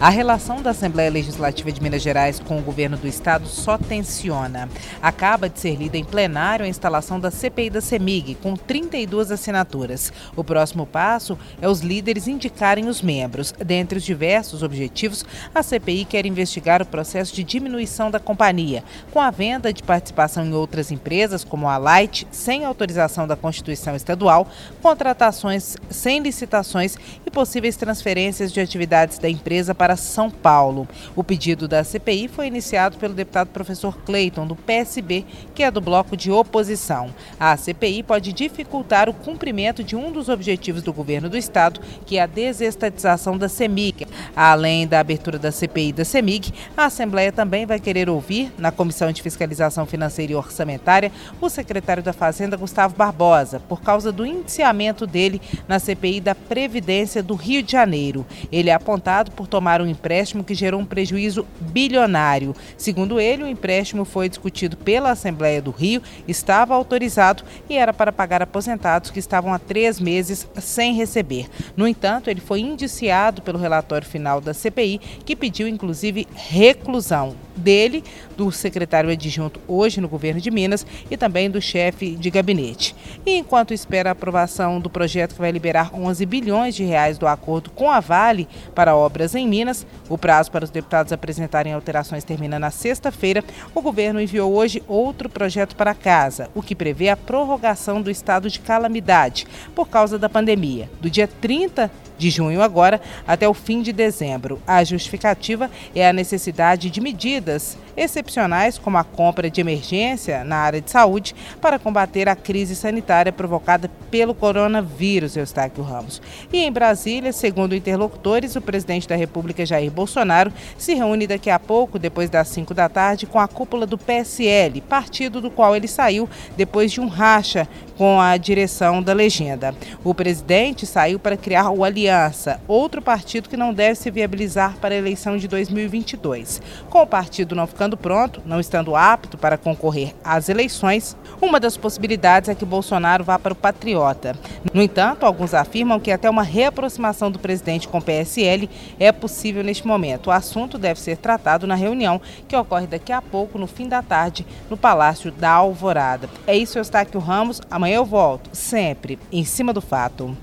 A relação da Assembleia Legislativa de Minas Gerais com o governo do estado só tensiona. Acaba de ser lida em plenário a instalação da CPI da CEMIG, com 32 assinaturas. O próximo passo é os líderes indicarem os membros. Dentre os diversos objetivos, a CPI quer investigar o processo de diminuição da companhia, com a venda de participação em outras empresas, como a Light, sem autorização da Constituição Estadual, contratações sem licitações e possíveis transferências de atividades da empresa para para São Paulo. O pedido da CPI foi iniciado pelo deputado professor Cleiton, do PSB, que é do bloco de oposição. A CPI pode dificultar o cumprimento de um dos objetivos do governo do Estado, que é a desestatização da CEMIG. Além da abertura da CPI da CEMIG, a Assembleia também vai querer ouvir, na Comissão de Fiscalização Financeira e Orçamentária, o secretário da Fazenda, Gustavo Barbosa, por causa do indiciamento dele na CPI da Previdência do Rio de Janeiro. Ele é apontado por tomar um empréstimo que gerou um prejuízo bilionário. Segundo ele, o empréstimo foi discutido pela Assembleia do Rio, estava autorizado e era para pagar aposentados que estavam há três meses sem receber. No entanto, ele foi indiciado pelo relatório final da CPI, que pediu inclusive reclusão dele, do secretário adjunto hoje no governo de Minas e também do chefe de gabinete. E enquanto espera a aprovação do projeto que vai liberar 11 bilhões de reais do acordo com a Vale para obras em Minas, o prazo para os deputados apresentarem alterações termina na sexta-feira. O governo enviou hoje outro projeto para casa, o que prevê a prorrogação do estado de calamidade por causa da pandemia, do dia 30 de junho agora até o fim de dezembro. A justificativa é a necessidade de medidas excepcionais, como a compra de emergência na área de saúde, para combater a crise sanitária provocada pelo coronavírus, Eustáquio Ramos. E em Brasília, segundo interlocutores, o presidente da República, Jair Bolsonaro, se reúne daqui a pouco, depois das 5 da tarde, com a cúpula do PSL, partido do qual ele saiu depois de um racha com a direção da legenda. O presidente saiu para criar o Aliança, outro partido que não deve se viabilizar para a eleição de 2022. Com o partido não ficando pronto, não estando apto para concorrer às eleições, uma das possibilidades é que Bolsonaro vá para o Patriota. No entanto, alguns afirmam que até uma reaproximação do presidente com o PSL é possível neste momento. O assunto deve ser tratado na reunião que ocorre daqui a pouco, no fim da tarde, no Palácio da Alvorada. É isso, Eustáquio Ramos. Amanhã eu volto, sempre em cima do fato.